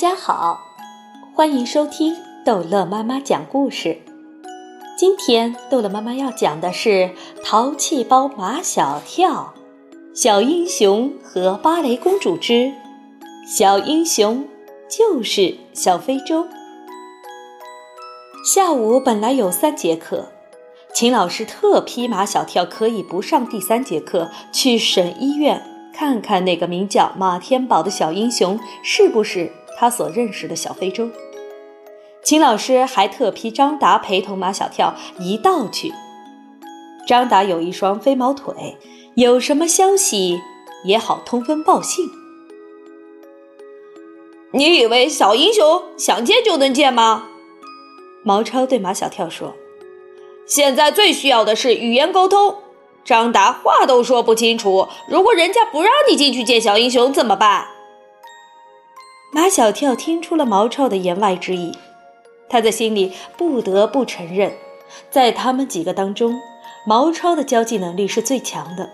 家好，欢迎收听逗乐妈妈讲故事。今天逗乐妈妈要讲的是《淘气包马小跳》，小英雄和芭蕾公主之小英雄就是小非洲。下午本来有三节课，秦老师特批马小跳可以不上第三节课，去省医院。看看那个名叫马天宝的小英雄是不是他所认识的小非洲？秦老师还特批张达陪同马小跳一道去。张达有一双飞毛腿，有什么消息也好通风报信。你以为小英雄想见就能见吗？毛超对马小跳说：“现在最需要的是语言沟通。”张达话都说不清楚，如果人家不让你进去见小英雄怎么办？马小跳听出了毛超的言外之意，他在心里不得不承认，在他们几个当中，毛超的交际能力是最强的。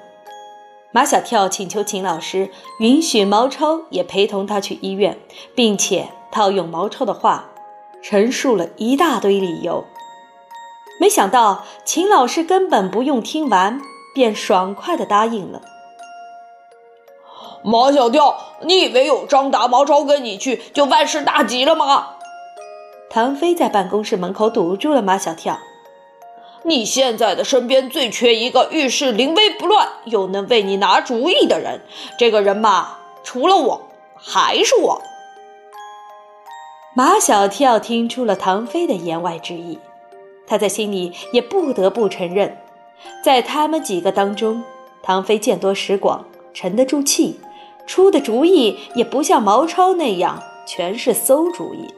马小跳请求秦老师允许毛超也陪同他去医院，并且套用毛超的话，陈述了一大堆理由。没想到秦老师根本不用听完。便爽快地答应了。马小跳，你以为有张达、毛超跟你去就万事大吉了吗？唐飞在办公室门口堵住了马小跳。你现在的身边最缺一个遇事临危不乱又能为你拿主意的人。这个人嘛，除了我，还是我。马小跳听出了唐飞的言外之意，他在心里也不得不承认。在他们几个当中，唐飞见多识广，沉得住气，出的主意也不像毛超那样全是馊主意。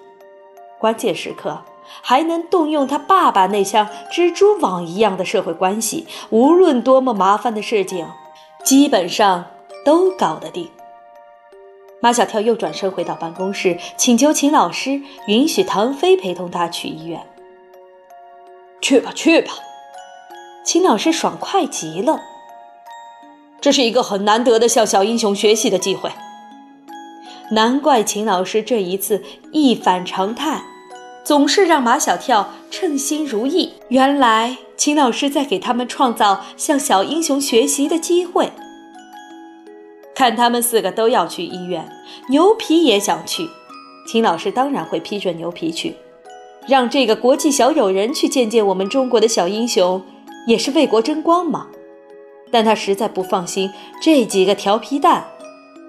关键时刻还能动用他爸爸那像蜘蛛网一样的社会关系，无论多么麻烦的事情，基本上都搞得定。马小跳又转身回到办公室，请求秦老师允许唐飞陪同他去医院。去吧，去吧。秦老师爽快极了，这是一个很难得的向小英雄学习的机会。难怪秦老师这一次一反常态，总是让马小跳称心如意。原来秦老师在给他们创造向小英雄学习的机会。看他们四个都要去医院，牛皮也想去，秦老师当然会批准牛皮去，让这个国际小友人去见见我们中国的小英雄。也是为国争光嘛，但他实在不放心这几个调皮蛋。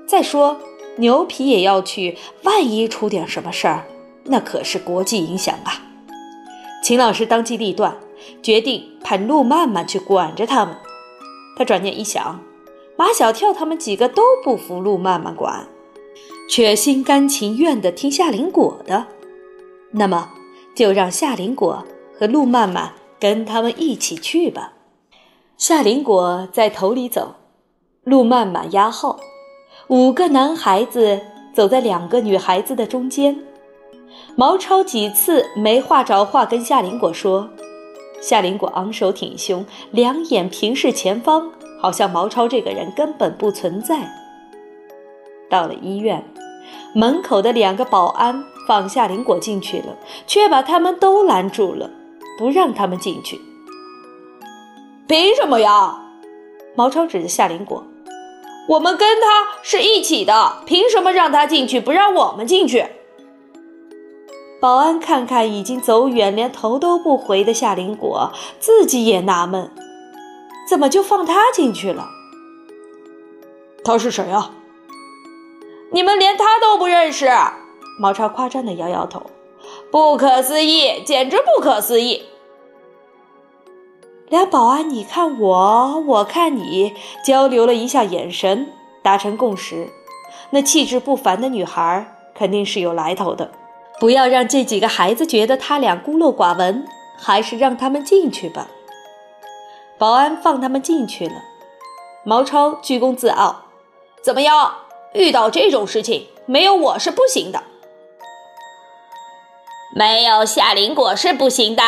再说牛皮也要去，万一出点什么事儿，那可是国际影响啊！秦老师当机立断，决定派陆曼曼去管着他们。他转念一想，马小跳他们几个都不服陆曼曼管，却心甘情愿地听夏林果的，那么就让夏林果和陆曼曼。跟他们一起去吧。夏林果在头里走，路曼曼压后，五个男孩子走在两个女孩子的中间。毛超几次没话找话跟夏林果说，夏林果昂首挺胸，两眼平视前方，好像毛超这个人根本不存在。到了医院，门口的两个保安放夏林果进去了，却把他们都拦住了。不让他们进去，凭什么呀？毛超指着夏林果：“我们跟他是一起的，凭什么让他进去，不让我们进去？”保安看看已经走远，连头都不回的夏林果，自己也纳闷：怎么就放他进去了？他是谁啊？你们连他都不认识？毛超夸张的摇摇头。不可思议，简直不可思议！俩保安，你看我，我看你，交流了一下眼神，达成共识。那气质不凡的女孩肯定是有来头的，不要让这几个孩子觉得他俩孤陋寡闻，还是让他们进去吧。保安放他们进去了。毛超居功自傲：“怎么样？遇到这种事情，没有我是不行的。”没有夏林果是不行的，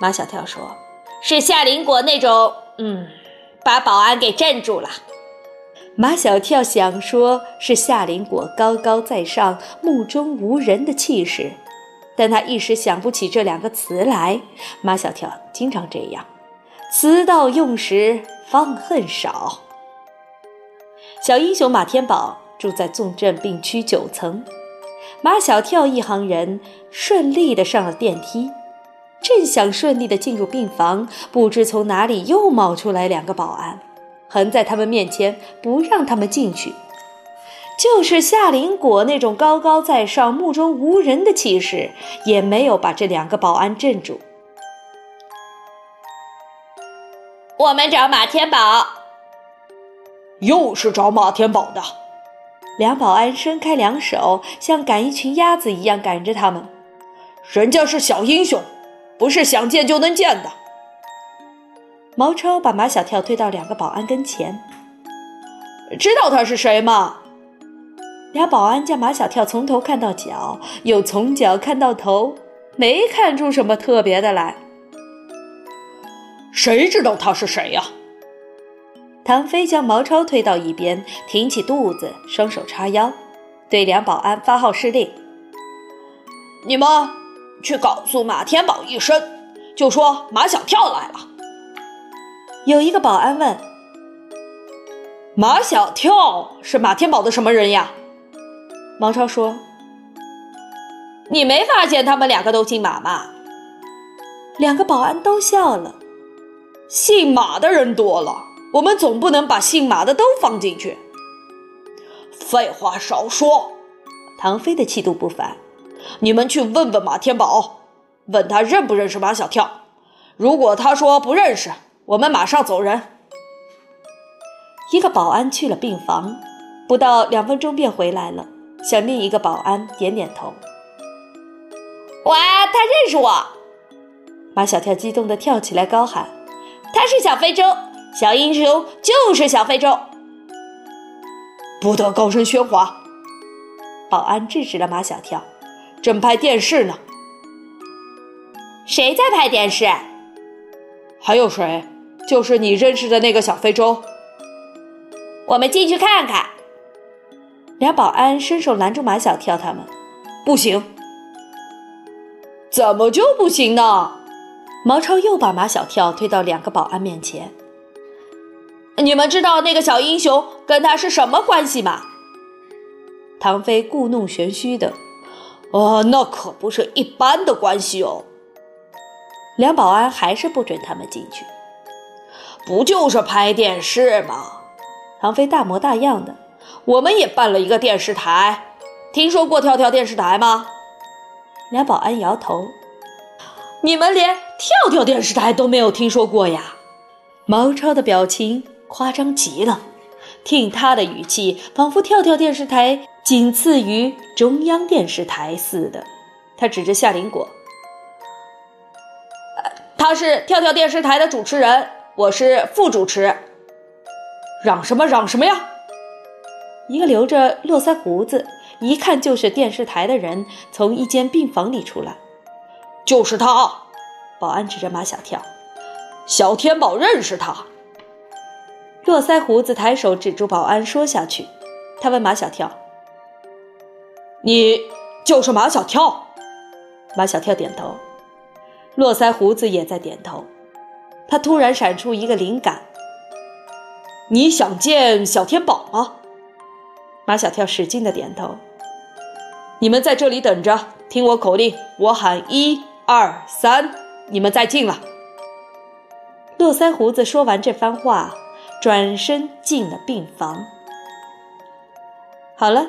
马小跳说：“是夏林果那种，嗯，把保安给镇住了。”马小跳想说是夏林果高高在上、目中无人的气势，但他一时想不起这两个词来。马小跳经常这样，词到用时方恨少。小英雄马天宝住在重症病区九层，马小跳一行人顺利的上了电梯，正想顺利的进入病房，不知从哪里又冒出来两个保安。横在他们面前，不让他们进去。就是夏林果那种高高在上、目中无人的气势，也没有把这两个保安镇住。我们找马天宝，又是找马天宝的。两保安伸开两手，像赶一群鸭子一样赶着他们。人家是小英雄，不是想见就能见的。毛超把马小跳推到两个保安跟前，知道他是谁吗？俩保安将马小跳从头看到脚，又从脚看到头，没看出什么特别的来。谁知道他是谁呀？唐飞将毛超推到一边，挺起肚子，双手叉腰，对两保安发号施令：“你们去告诉马天宝一声，就说马小跳来了。”有一个保安问：“马小跳是马天宝的什么人呀？”毛超说：“你没发现他们两个都姓马吗？”两个保安都笑了。姓马的人多了，我们总不能把姓马的都放进去。废话少说，唐飞的气度不凡。你们去问问马天宝，问他认不认识马小跳。如果他说不认识，我们马上走人。一个保安去了病房，不到两分钟便回来了，向另一个保安点点头。哇，他认识我！马小跳激动地跳起来，高喊：“他是小非洲小英雄，就是小非洲！”不得高声喧哗！保安制止了马小跳：“正拍电视呢。”谁在拍电视？还有谁？就是你认识的那个小非洲，我们进去看看。俩保安伸手拦住马小跳，他们不行。怎么就不行呢？毛超又把马小跳推到两个保安面前。你们知道那个小英雄跟他是什么关系吗？唐飞故弄玄虚的，哦，那可不是一般的关系哦。两保安还是不准他们进去。不就是拍电视吗？唐飞大模大样的。我们也办了一个电视台，听说过跳跳电视台吗？俩保安摇头。你们连跳跳电视台都没有听说过呀？毛超的表情夸张极了，听他的语气，仿佛跳跳电视台仅次于中央电视台似的。他指着夏林果：“他是跳跳电视台的主持人。”我是副主持，嚷什么嚷什么呀？一个留着络腮胡子、一看就是电视台的人从一间病房里出来。就是他，保安指着马小跳，小天宝认识他。络腮胡子抬手指住保安说下去。他问马小跳：“你就是马小跳？”马小跳点头，络腮胡子也在点头。他突然闪出一个灵感：“你想见小天宝吗？”马小跳使劲的点头。你们在这里等着，听我口令，我喊一二三，你们再进来。络腮胡子说完这番话，转身进了病房。好了，